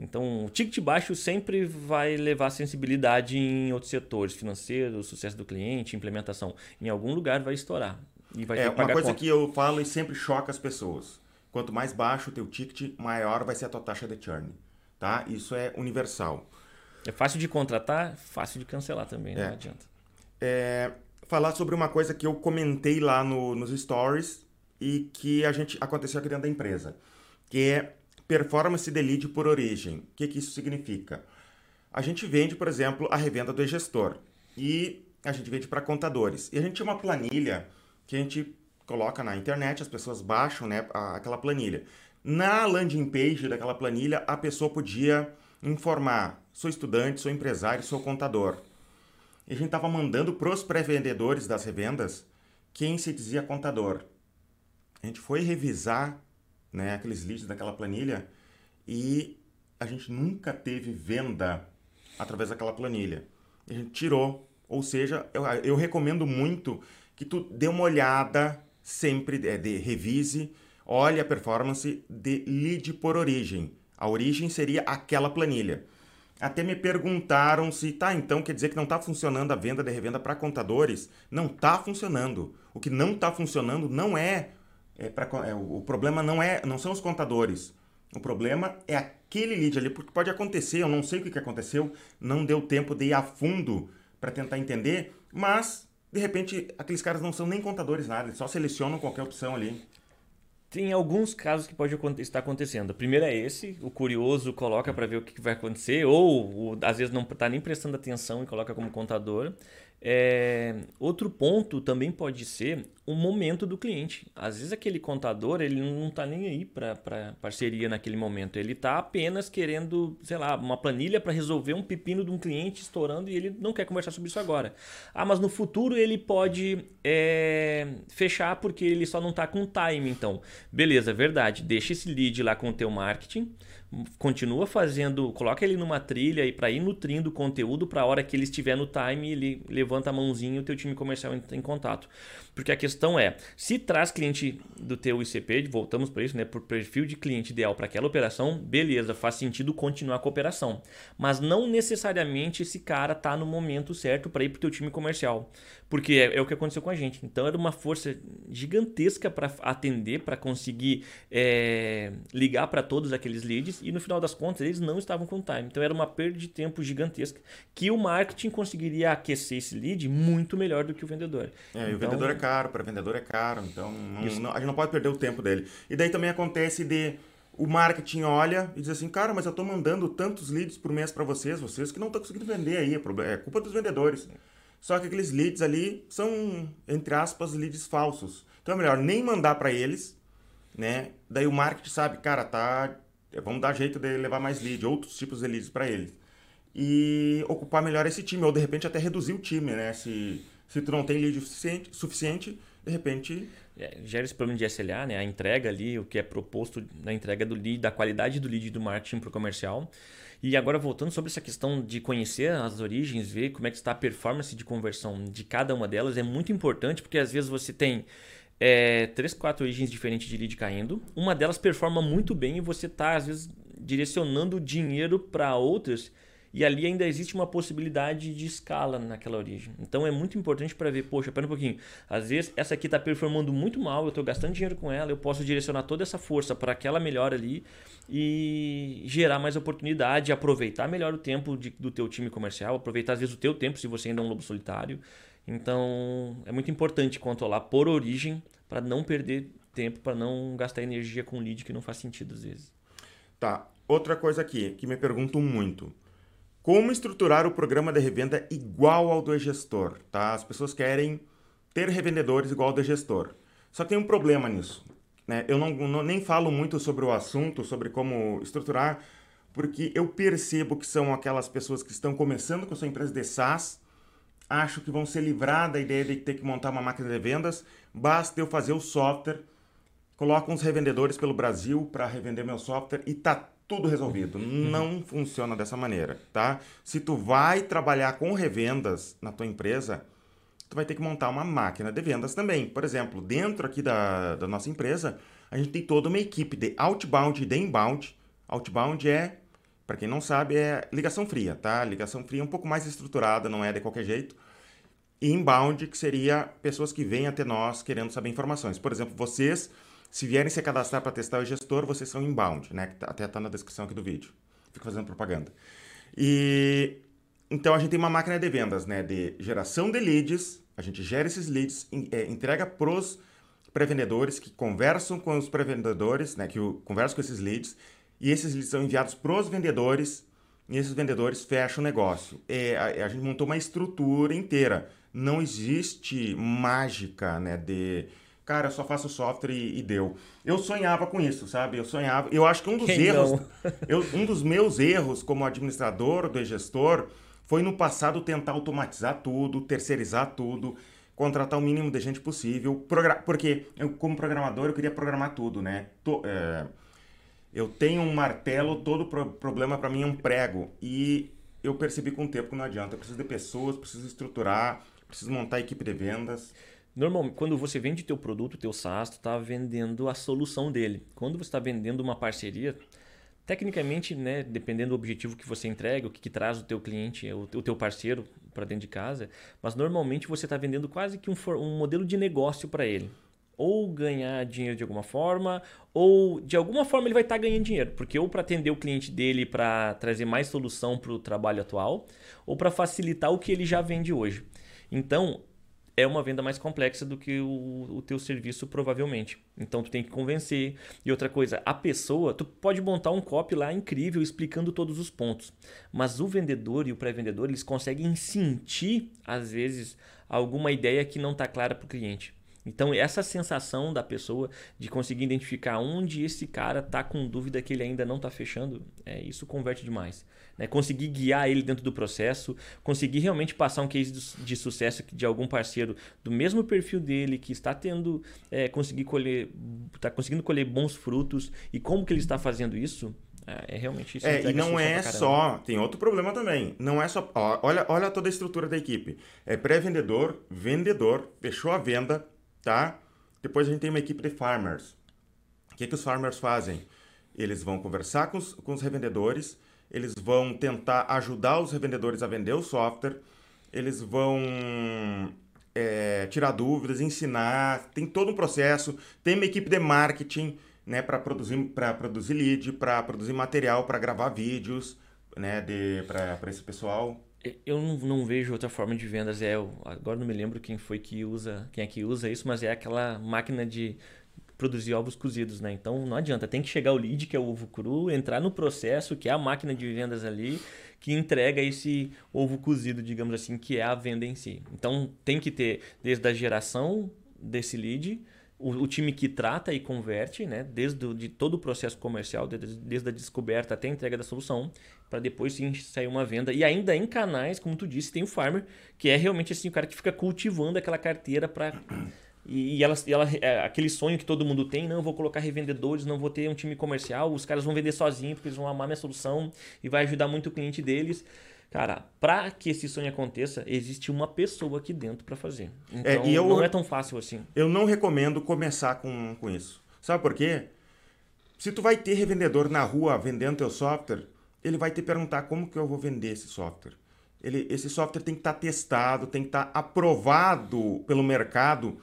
então, o ticket baixo sempre vai levar sensibilidade em outros setores, financeiro, sucesso do cliente, implementação. Em algum lugar vai estourar. E vai é, uma coisa conta. que eu falo e sempre choca as pessoas. Quanto mais baixo o teu ticket, maior vai ser a tua taxa de churn. Tá? Isso é universal. É fácil de contratar, fácil de cancelar também, é. não adianta. É, falar sobre uma coisa que eu comentei lá no, nos stories e que a gente aconteceu aqui dentro da empresa, que é performance de lead por origem. O que, que isso significa? A gente vende, por exemplo, a revenda do e-gestor e a gente vende para contadores. E a gente tinha uma planilha que a gente coloca na internet, as pessoas baixam né, aquela planilha. Na landing page daquela planilha, a pessoa podia informar: sou estudante, sou empresário, sou contador. E a gente estava mandando para os pré-vendedores das revendas quem se dizia contador. A gente foi revisar né, aqueles leads daquela planilha e a gente nunca teve venda através daquela planilha. A gente tirou, ou seja, eu, eu recomendo muito que tu dê uma olhada sempre, é, de, revise, olhe a performance de lead por origem. A origem seria aquela planilha. Até me perguntaram se, tá, então quer dizer que não está funcionando a venda de revenda para contadores? Não está funcionando. O que não está funcionando não é é pra, é, o problema não é não são os contadores. O problema é aquele lead ali, porque pode acontecer, eu não sei o que, aconteceu, não deu tempo de ir a fundo para tentar entender, mas de repente aqueles caras não são nem contadores nada, eles só selecionam qualquer opção ali. Tem alguns casos que pode estar acontecendo. O primeiro é esse, o curioso coloca para ver o que vai acontecer, ou às vezes não está nem prestando atenção e coloca como contador. É, outro ponto também pode ser o momento do cliente. Às vezes aquele contador ele não está nem aí para parceria naquele momento. Ele está apenas querendo, sei lá, uma planilha para resolver um pepino de um cliente estourando e ele não quer conversar sobre isso agora. Ah, mas no futuro ele pode é, fechar porque ele só não está com time. Então, beleza, verdade. Deixa esse lead lá com o teu marketing continua fazendo, coloca ele numa trilha e para ir nutrindo o conteúdo para a hora que ele estiver no time, ele levanta a mãozinha e o teu time comercial entra em contato. Porque a questão é, se traz cliente do teu ICP, voltamos para isso, né, por perfil de cliente ideal para aquela operação, beleza, faz sentido continuar com a operação. Mas não necessariamente esse cara tá no momento certo para ir para o teu time comercial. Porque é, é, o que aconteceu com a gente. Então era uma força gigantesca para atender, para conseguir é, ligar para todos aqueles leads e no final das contas eles não estavam com time. Então era uma perda de tempo gigantesca que o marketing conseguiria aquecer esse lead muito melhor do que o vendedor. É, então, o vendedor caro, para vendedor é caro, então não, não, a gente não pode perder o tempo dele. E daí também acontece de o marketing olha e diz assim, cara, mas eu estou mandando tantos leads por mês para vocês, vocês que não estão conseguindo vender aí, é, é culpa dos vendedores. Só que aqueles leads ali são, entre aspas, leads falsos. Então é melhor nem mandar para eles, né? Daí o marketing sabe, cara, tá Vamos dar jeito de levar mais lead, outros tipos de leads para eles. E ocupar melhor esse time, ou de repente até reduzir o time, né? Se, se tu não tem lead suficiente, suficiente de repente. É, gera esse problema de SLA, né? A entrega ali, o que é proposto na entrega do lead, da qualidade do lead do marketing para o comercial. E agora voltando sobre essa questão de conhecer as origens, ver como é que está a performance de conversão de cada uma delas, é muito importante porque às vezes você tem é, três, quatro origens diferentes de lead caindo. Uma delas performa muito bem e você está, às vezes, direcionando dinheiro para outras e ali ainda existe uma possibilidade de escala naquela origem. Então é muito importante para ver, poxa, pera um pouquinho, às vezes essa aqui está performando muito mal, eu estou gastando dinheiro com ela, eu posso direcionar toda essa força para aquela melhor ali e gerar mais oportunidade, aproveitar melhor o tempo de, do teu time comercial, aproveitar às vezes o teu tempo se você ainda é um lobo solitário Então, é muito importante controlar por origem para não perder tempo, para não gastar energia com lead que não faz sentido às vezes. Tá. Outra coisa aqui que me perguntam muito. Como estruturar o programa de revenda igual ao do gestor, tá? As pessoas querem ter revendedores igual ao do gestor. Só que tem um problema nisso. Né? Eu não, não, nem falo muito sobre o assunto, sobre como estruturar, porque eu percebo que são aquelas pessoas que estão começando com a sua empresa de SaaS, acho que vão se livrar da ideia de ter que montar uma máquina de vendas, basta eu fazer o software, coloco uns revendedores pelo Brasil para revender meu software e tá tudo resolvido. Uhum. Não funciona dessa maneira, tá? Se tu vai trabalhar com revendas na tua empresa, tu vai ter que montar uma máquina de vendas também. Por exemplo, dentro aqui da, da nossa empresa, a gente tem toda uma equipe de outbound e de inbound. Outbound é, para quem não sabe, é ligação fria, tá? Ligação fria é um pouco mais estruturada, não é de qualquer jeito. E inbound, que seria pessoas que vêm até nós querendo saber informações. Por exemplo, vocês, se vierem se cadastrar para testar o gestor, vocês são inbound, né? Tá, até está na descrição aqui do vídeo. Fico fazendo propaganda. E então a gente tem uma máquina de vendas, né? De geração de leads, a gente gera esses leads, é, entrega pros pré-vendedores que conversam com os pré-vendedores, né? Que conversam com esses leads, e esses leads são enviados pros vendedores, e esses vendedores fecham o negócio. É, a, a gente montou uma estrutura inteira. Não existe mágica, né? De cara, eu só faço software e, e, deu. Eu sonhava com isso, sabe? Eu sonhava. Eu acho que um dos Quem erros, eu, um dos meus erros como administrador do gestor foi no passado tentar automatizar tudo, terceirizar tudo, contratar o mínimo de gente possível, porque eu, como programador eu queria programar tudo, né? Tô, é... eu tenho um martelo, todo pro problema para mim é um prego e eu percebi com o tempo que não adianta. Eu preciso de pessoas, preciso estruturar, preciso montar a equipe de vendas. Normalmente, quando você vende teu produto, teu SaaS, tu está vendendo a solução dele. Quando você está vendendo uma parceria, Tecnicamente, né, dependendo do objetivo que você entrega, o que, que traz o teu cliente, o, o teu parceiro para dentro de casa, mas normalmente você está vendendo quase que um, um modelo de negócio para ele. Ou ganhar dinheiro de alguma forma, ou de alguma forma ele vai estar tá ganhando dinheiro. Porque ou para atender o cliente dele para trazer mais solução para o trabalho atual, ou para facilitar o que ele já vende hoje. Então, é uma venda mais complexa do que o, o teu serviço provavelmente. Então tu tem que convencer. E outra coisa, a pessoa, tu pode montar um copy lá incrível explicando todos os pontos, mas o vendedor e o pré-vendedor, eles conseguem sentir às vezes alguma ideia que não está clara para o cliente. Então, essa sensação da pessoa de conseguir identificar onde esse cara está com dúvida que ele ainda não está fechando, é, isso converte demais. Né? Conseguir guiar ele dentro do processo, conseguir realmente passar um case de sucesso de algum parceiro do mesmo perfil dele, que está tendo, é, conseguir colher, está conseguindo colher bons frutos e como que ele está fazendo isso, é, é realmente isso. É, e não é só. Tem outro problema também. Não é só. Ó, olha, olha toda a estrutura da equipe. É pré-vendedor, vendedor, fechou a venda, tá? Depois a gente tem uma equipe de farmers. O que, que os farmers fazem? Eles vão conversar com os, com os revendedores, eles vão tentar ajudar os revendedores a vender o software, eles vão é, tirar dúvidas, ensinar, tem todo um processo, tem uma equipe de marketing né, para produzir, produzir lead, para produzir material, para gravar vídeos né, para esse pessoal. Eu não, não, vejo outra forma de vendas. É, agora não me lembro quem foi que usa, quem é que usa isso, mas é aquela máquina de produzir ovos cozidos, né? Então não adianta, tem que chegar o lead, que é o ovo cru, entrar no processo, que é a máquina de vendas ali, que entrega esse ovo cozido, digamos assim, que é a venda em si. Então tem que ter desde a geração desse lead, o, o, time que trata e converte, né, desde o, de todo o processo comercial, desde, desde a descoberta até a entrega da solução, para depois sim sair uma venda. E ainda em canais, como tu disse, tem o farmer, que é realmente assim o cara que fica cultivando aquela carteira para e, ela, ela é, aquele sonho que todo mundo tem, não vou colocar revendedores, não vou ter um time comercial, os caras vão vender sozinhos porque eles vão amar minha solução e vai ajudar muito o cliente deles. Cara, para que esse sonho aconteça, existe uma pessoa aqui dentro para fazer. Então, é, eu, não é tão fácil assim. Eu não recomendo começar com, com isso. Sabe por quê? Se tu vai ter revendedor na rua vendendo teu software, ele vai te perguntar como que eu vou vender esse software. Ele, esse software tem que estar tá testado, tem que estar tá aprovado pelo mercado,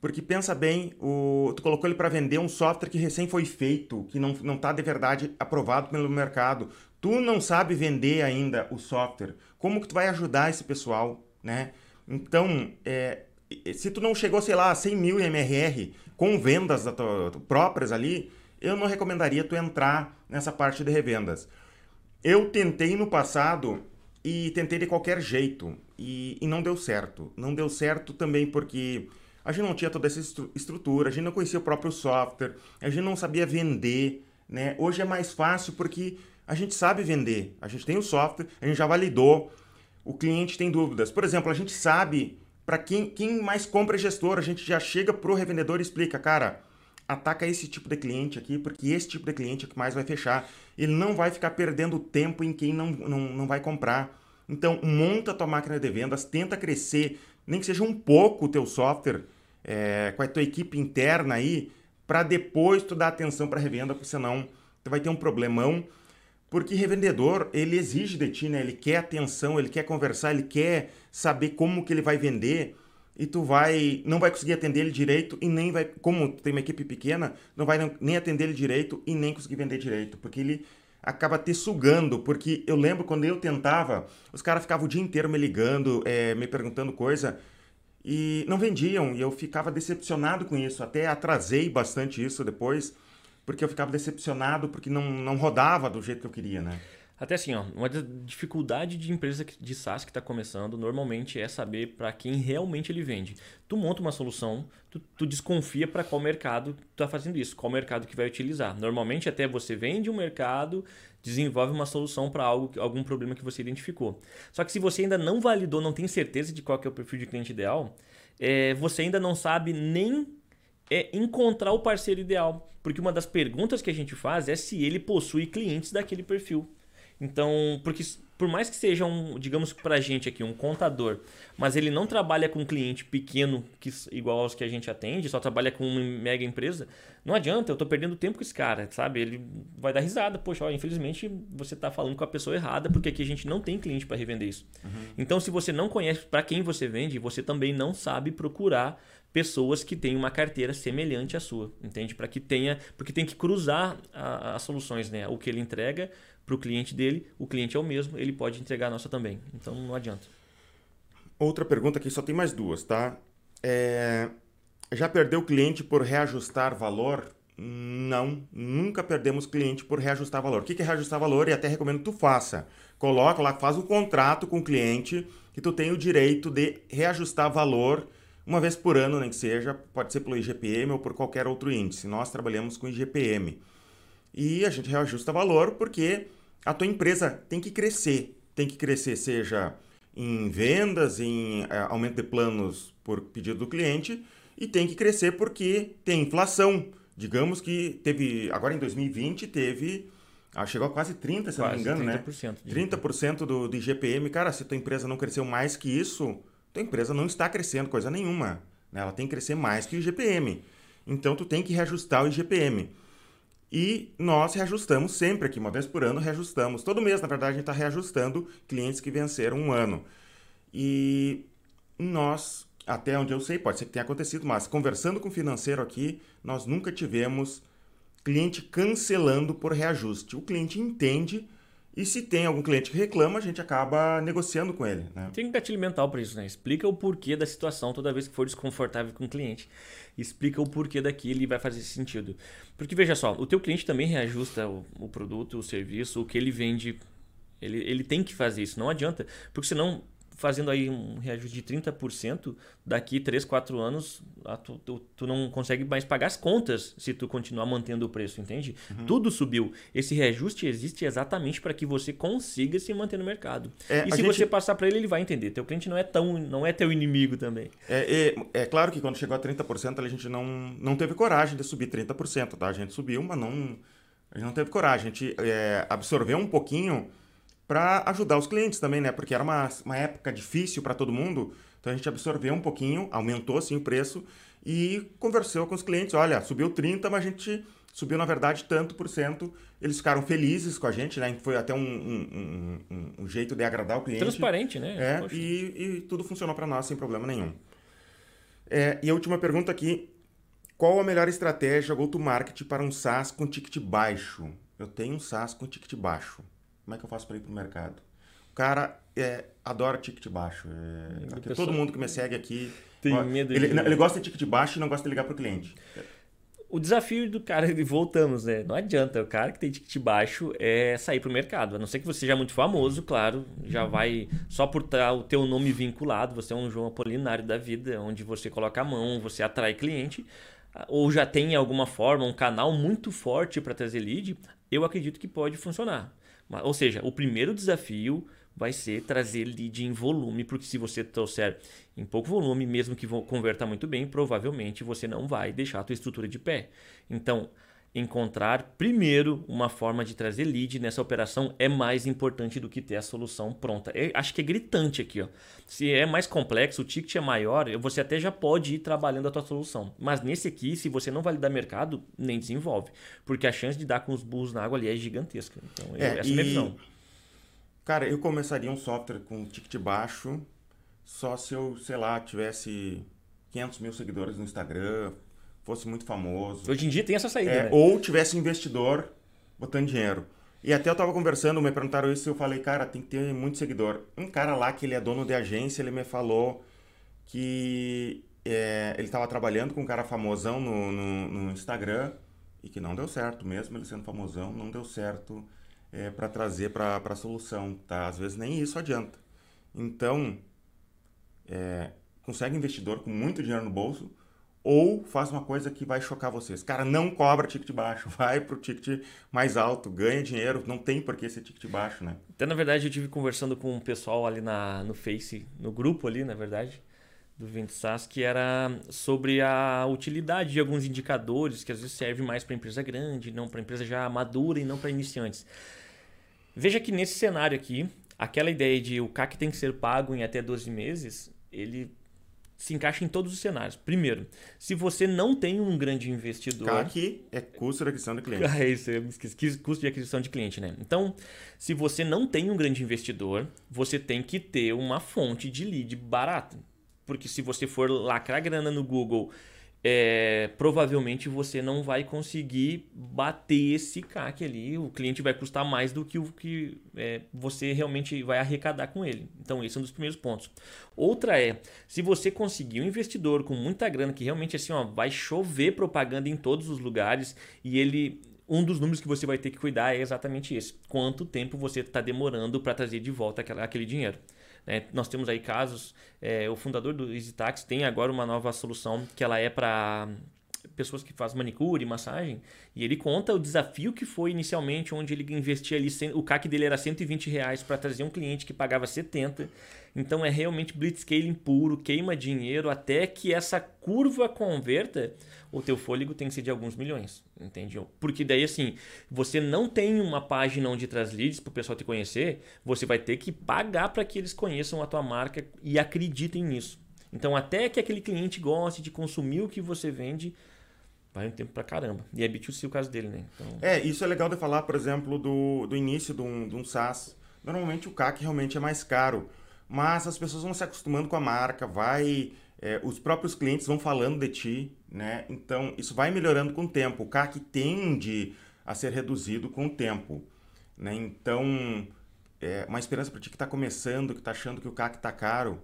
porque pensa bem, o, tu colocou ele para vender um software que recém foi feito, que não está de verdade aprovado pelo mercado tu não sabe vender ainda o software, como que tu vai ajudar esse pessoal, né? Então, é, se tu não chegou, sei lá, a 100 mil MRR com vendas tua, próprias ali, eu não recomendaria tu entrar nessa parte de revendas. Eu tentei no passado e tentei de qualquer jeito e, e não deu certo. Não deu certo também porque a gente não tinha toda essa estrutura, a gente não conhecia o próprio software, a gente não sabia vender, né? Hoje é mais fácil porque a gente sabe vender, a gente tem o software, a gente já validou, o cliente tem dúvidas. Por exemplo, a gente sabe para quem, quem mais compra é gestor, a gente já chega pro revendedor e explica, cara, ataca esse tipo de cliente aqui, porque esse tipo de cliente é que mais vai fechar. Ele não vai ficar perdendo tempo em quem não, não, não vai comprar. Então, monta a tua máquina de vendas, tenta crescer, nem que seja um pouco o teu software, é, com a tua equipe interna aí, para depois tu dar atenção para revenda, porque senão tu vai ter um problemão. Porque revendedor, ele exige de ti, né? Ele quer atenção, ele quer conversar, ele quer saber como que ele vai vender. E tu vai não vai conseguir atender ele direito e nem vai, como tu tem uma equipe pequena, não vai nem atender ele direito e nem conseguir vender direito, porque ele acaba te sugando, porque eu lembro quando eu tentava, os caras ficavam o dia inteiro me ligando, é, me perguntando coisa e não vendiam. E eu ficava decepcionado com isso, até atrasei bastante isso depois, porque eu ficava decepcionado porque não, não rodava do jeito que eu queria, né? Até assim, ó, uma dificuldade de empresa de SaaS que está começando normalmente é saber para quem realmente ele vende. Tu monta uma solução, tu, tu desconfia para qual mercado tu está fazendo isso, qual mercado que vai utilizar. Normalmente até você vende um mercado, desenvolve uma solução para algum problema que você identificou. Só que se você ainda não validou, não tem certeza de qual é o perfil de cliente ideal, é, você ainda não sabe nem é, encontrar o parceiro ideal. Porque uma das perguntas que a gente faz é se ele possui clientes daquele perfil. Então, porque por mais que seja um, digamos pra gente aqui, um contador, mas ele não trabalha com um cliente pequeno que, igual aos que a gente atende, só trabalha com uma mega empresa, não adianta, eu tô perdendo tempo com esse cara, sabe? Ele vai dar risada, poxa, ó, infelizmente você tá falando com a pessoa errada, porque aqui a gente não tem cliente para revender isso. Uhum. Então, se você não conhece para quem você vende, você também não sabe procurar pessoas que têm uma carteira semelhante à sua, entende? Para que tenha, porque tem que cruzar as soluções, né? O que ele entrega para o cliente dele, o cliente é o mesmo, ele pode entregar a nossa também. Então não adianta. Outra pergunta aqui, só tem mais duas, tá? É... Já perdeu cliente por reajustar valor? Não, nunca perdemos cliente por reajustar valor. O que é reajustar valor? E até recomendo que tu faça. Coloca lá, faz um contrato com o cliente que tu tem o direito de reajustar valor uma vez por ano, nem que seja, pode ser pelo IGPM ou por qualquer outro índice. Nós trabalhamos com IGPM. E a gente reajusta valor porque a tua empresa tem que crescer. Tem que crescer, seja em vendas, em é, aumento de planos por pedido do cliente, e tem que crescer porque tem inflação. Digamos que teve, agora em 2020, teve. Ah, chegou a quase 30, se quase não me engano, 30%, né? 30% do, do IGPM. Cara, se tua empresa não cresceu mais que isso, tua empresa não está crescendo coisa nenhuma. Né? Ela tem que crescer mais que o IGPM. Então, tu tem que reajustar o IGPM. E nós reajustamos sempre aqui, uma vez por ano, reajustamos. Todo mês, na verdade, a gente está reajustando clientes que venceram um ano. E nós, até onde eu sei, pode ser que tenha acontecido, mas conversando com o financeiro aqui, nós nunca tivemos cliente cancelando por reajuste. O cliente entende e se tem algum cliente que reclama, a gente acaba negociando com ele. Né? Tem um gatilho mental para isso, né? Explica o porquê da situação toda vez que for desconfortável com o cliente. Explica o porquê daquilo e vai fazer sentido. Porque veja só, o teu cliente também reajusta o, o produto, o serviço, o que ele vende. Ele, ele tem que fazer isso, não adianta. Porque senão fazendo aí um reajuste de 30%, daqui 3, 4 anos tu, tu, tu, não consegue mais pagar as contas se tu continuar mantendo o preço, entende? Uhum. Tudo subiu. Esse reajuste existe exatamente para que você consiga se manter no mercado. É, e se gente... você passar para ele, ele vai entender. Teu cliente não é tão não é teu inimigo também. É, é, é claro que quando chegou a 30%, a gente não, não teve coragem de subir 30%, tá? A gente subiu, mas não, a gente não teve coragem. A gente é, absorveu um pouquinho para ajudar os clientes também, né? Porque era uma, uma época difícil para todo mundo. Então a gente absorveu um pouquinho, aumentou assim o preço e conversou com os clientes. Olha, subiu 30, mas a gente subiu na verdade tanto por cento. Eles ficaram felizes com a gente, né? Foi até um, um, um, um jeito de agradar o cliente. Transparente, né? É, e, e, tudo funcionou para nós sem problema nenhum. É, e a última pergunta aqui. Qual a melhor estratégia go-to-market para um SaaS com ticket baixo? Eu tenho um SaaS com ticket baixo. Como é que eu faço para ir para o mercado? O cara é, adora ticket baixo. É, pessoa... Todo mundo que me segue aqui. Tem medo ele, de... ele gosta de ticket baixo e não gosta de ligar para o cliente. O desafio do cara, voltamos, né? Não adianta, o cara que tem ticket baixo é sair para o mercado. A não ser que você seja muito famoso, claro, já vai só por ter o teu nome vinculado, você é um João Apolinário da vida, onde você coloca a mão, você atrai cliente, ou já tem alguma forma um canal muito forte para trazer lead, eu acredito que pode funcionar. Ou seja, o primeiro desafio vai ser trazer lead em volume, porque se você trouxer em pouco volume, mesmo que converta muito bem, provavelmente você não vai deixar a tua estrutura de pé. Então, encontrar primeiro uma forma de trazer lead nessa operação é mais importante do que ter a solução pronta. Eu acho que é gritante aqui. Ó. Se é mais complexo, o ticket é maior, você até já pode ir trabalhando a tua solução. Mas nesse aqui, se você não validar mercado, nem desenvolve. Porque a chance de dar com os burros na água ali é gigantesca. Então, é, essa é a minha visão. Cara, eu começaria um software com ticket baixo só se eu, sei lá, tivesse 500 mil seguidores no Instagram, fosse muito famoso. Hoje em dia tem essa saída, é, né? Ou tivesse investidor botando dinheiro. E até eu tava conversando, me perguntaram isso e eu falei, cara, tem que ter muito seguidor. Um cara lá que ele é dono de agência, ele me falou que é, ele estava trabalhando com um cara famosão no, no, no, Instagram e que não deu certo, mesmo ele sendo famosão, não deu certo é, para trazer para a solução, tá? Às vezes nem isso adianta. Então, é, consegue investidor com muito dinheiro no bolso ou faz uma coisa que vai chocar vocês. Cara, não cobra ticket baixo, vai pro ticket mais alto, ganha dinheiro, não tem por que ser ticket baixo, né? Até na verdade eu tive conversando com um pessoal ali na, no Face, no grupo ali, na verdade, do Ventsas, que era sobre a utilidade de alguns indicadores que às vezes serve mais para empresa grande, não para empresa já madura e não para iniciantes. Veja que nesse cenário aqui, aquela ideia de o CAC tem que ser pago em até 12 meses, ele se encaixa em todos os cenários. Primeiro, se você não tem um grande investidor. CAC é custo de aquisição de cliente. É isso, eu esqueci. Custo de aquisição de cliente, né? Então, se você não tem um grande investidor, você tem que ter uma fonte de lead barata. Porque se você for lacrar grana no Google é, provavelmente você não vai conseguir bater esse CAC ali. O cliente vai custar mais do que o que é, você realmente vai arrecadar com ele. Então, esse é um dos primeiros pontos. Outra é, se você conseguir um investidor com muita grana, que realmente assim, ó, vai chover propaganda em todos os lugares e ele um dos números que você vai ter que cuidar é exatamente esse. Quanto tempo você está demorando para trazer de volta aquela, aquele dinheiro. É, nós temos aí casos, é, o fundador do EasyTax tem agora uma nova solução que ela é para pessoas que fazem manicure, massagem, e ele conta o desafio que foi inicialmente, onde ele investia ali, o CAC dele era 120 reais para trazer um cliente que pagava 70. Então é realmente blitzscaling puro, queima dinheiro até que essa curva converta o teu fôlego tem que ser de alguns milhões, entende? Porque daí assim, você não tem uma página onde traz leads para o pessoal te conhecer, você vai ter que pagar para que eles conheçam a tua marca e acreditem nisso. Então, até que aquele cliente goste de consumir o que você vende, vai um tempo pra caramba. E é B2C o caso dele, né? Então... É, isso é legal de falar, por exemplo, do, do início de um, de um SaaS. Normalmente o CAC realmente é mais caro, mas as pessoas vão se acostumando com a marca, vai é, os próprios clientes vão falando de ti, né? Então, isso vai melhorando com o tempo. O CAC tende a ser reduzido com o tempo, né? Então, é, uma esperança para ti que está começando, que está achando que o CAC está caro,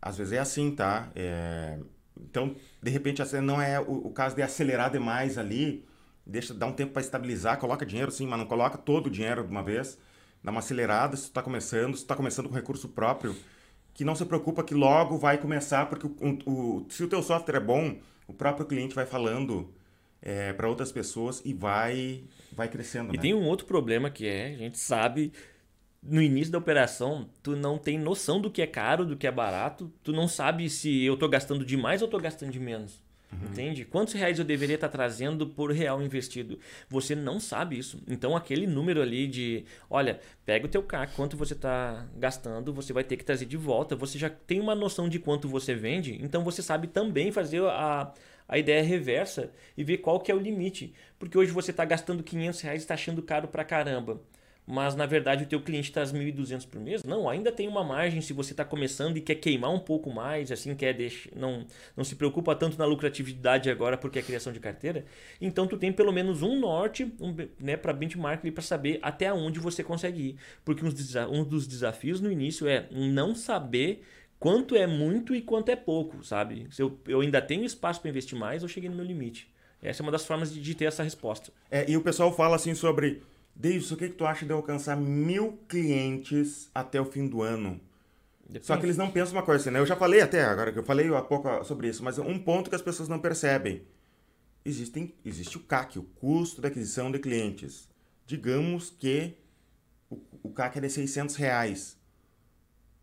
às vezes é assim, tá? É, então, de repente, não é o, o, caso de acelerar demais ali, deixa dar um tempo para estabilizar, coloca dinheiro sim, mas não coloca todo o dinheiro de uma vez, dá uma acelerada se tu está começando, se tu está começando com recurso próprio, que não se preocupa que logo vai começar, porque o, o, se o teu software é bom, o próprio cliente vai falando é, para outras pessoas e vai, vai crescendo. E né? tem um outro problema que é, a gente sabe, no início da operação, tu não tem noção do que é caro, do que é barato, tu não sabe se eu estou gastando demais ou estou gastando de menos. Uhum. Entende? Quantos reais eu deveria estar trazendo por real investido? Você não sabe isso. Então, aquele número ali de, olha, pega o teu CAC, quanto você está gastando, você vai ter que trazer de volta. Você já tem uma noção de quanto você vende, então você sabe também fazer a, a ideia reversa e ver qual que é o limite. Porque hoje você está gastando 500 reais e está achando caro pra caramba. Mas na verdade o teu cliente traz 1.200 por mês. Não, ainda tem uma margem se você está começando e quer queimar um pouco mais, assim, quer deixar, não, não se preocupa tanto na lucratividade agora porque é criação de carteira. Então tu tem pelo menos um norte um, né, para benchmark para saber até onde você consegue ir. Porque um dos, um dos desafios no início é não saber quanto é muito e quanto é pouco, sabe? Se eu, eu ainda tenho espaço para investir mais, eu cheguei no meu limite. Essa é uma das formas de, de ter essa resposta. É, e o pessoal fala assim sobre, Davis, o que, que tu acha de eu alcançar mil clientes até o fim do ano? Depende. Só que eles não pensam uma coisa assim, né? Eu já falei até agora, que eu falei há pouco sobre isso, mas um ponto que as pessoas não percebem. Existem, existe o CAC, o custo da aquisição de clientes. Digamos que o, o CAC é de 600 reais.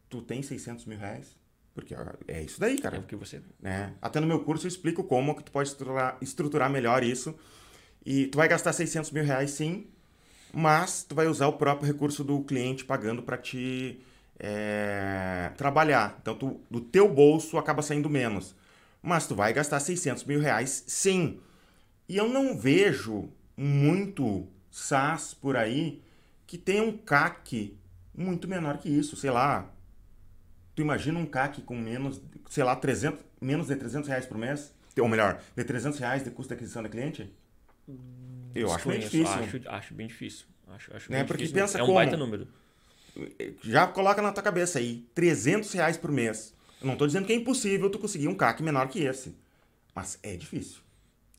Tu tem 600 mil reais? Porque é isso daí, cara. É que você... Né? Até no meu curso eu explico como que tu pode estruturar, estruturar melhor isso. E tu vai gastar 600 mil reais sim, mas tu vai usar o próprio recurso do cliente pagando para te é, trabalhar. Então, tu, do teu bolso acaba saindo menos. Mas tu vai gastar 600 mil reais sim. E eu não vejo muito SaaS por aí que tenha um CAC muito menor que isso. Sei lá, Tu imagina um CAC com menos, sei lá, 300, menos de 300 reais por mês? Ou melhor, de 300 reais de custo de aquisição de cliente? Eu acho bem difícil. Acho, acho bem difícil. Acho, acho né? Porque difícil pensa é um como? baita número. Já coloca na tua cabeça aí, 300 reais por mês. Eu não estou dizendo que é impossível tu conseguir um CAC menor que esse. Mas é difícil.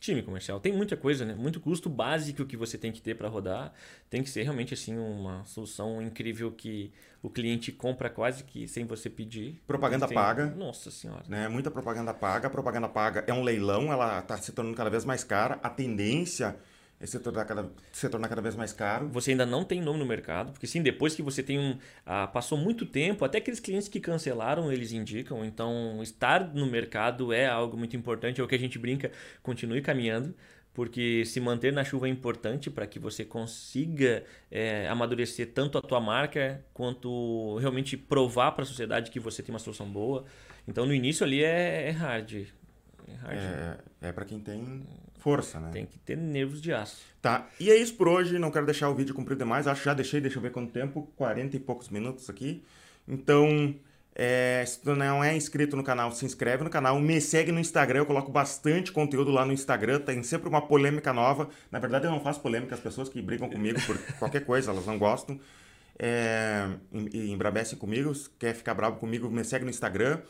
Time comercial. Tem muita coisa, né? Muito custo básico que você tem que ter para rodar. Tem que ser realmente assim uma solução incrível que o cliente compra quase que sem você pedir. Propaganda tem... paga. Nossa senhora. Né? Muita propaganda paga. A propaganda paga é um leilão, ela está se tornando cada vez mais cara. A tendência se tornar, cada, se tornar cada vez mais caro. Você ainda não tem nome no mercado, porque sim, depois que você tem um. Ah, passou muito tempo, até aqueles clientes que cancelaram, eles indicam. Então, estar no mercado é algo muito importante, é o que a gente brinca, continue caminhando. Porque se manter na chuva é importante para que você consiga é, amadurecer tanto a tua marca quanto realmente provar para a sociedade que você tem uma solução boa. Então no início ali é, é hard. É, hard. é, é para quem tem força, né? Tem que ter nervos de aço. Tá, e é isso por hoje. Não quero deixar o vídeo comprido demais. Acho que já deixei, deixa eu ver quanto tempo. 40 e poucos minutos aqui. Então, é, se tu não é inscrito no canal, se inscreve no canal. Me segue no Instagram. Eu coloco bastante conteúdo lá no Instagram. Tem sempre uma polêmica nova. Na verdade, eu não faço polêmica. As pessoas que brigam comigo por qualquer coisa, elas não gostam. É, e embravecem comigo. Quer ficar bravo comigo, me segue no Instagram.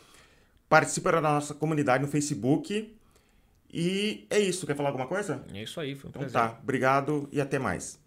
Participa da nossa comunidade no Facebook. E é isso. Quer falar alguma coisa? É isso aí, foi um então prazer. tá, obrigado e até mais.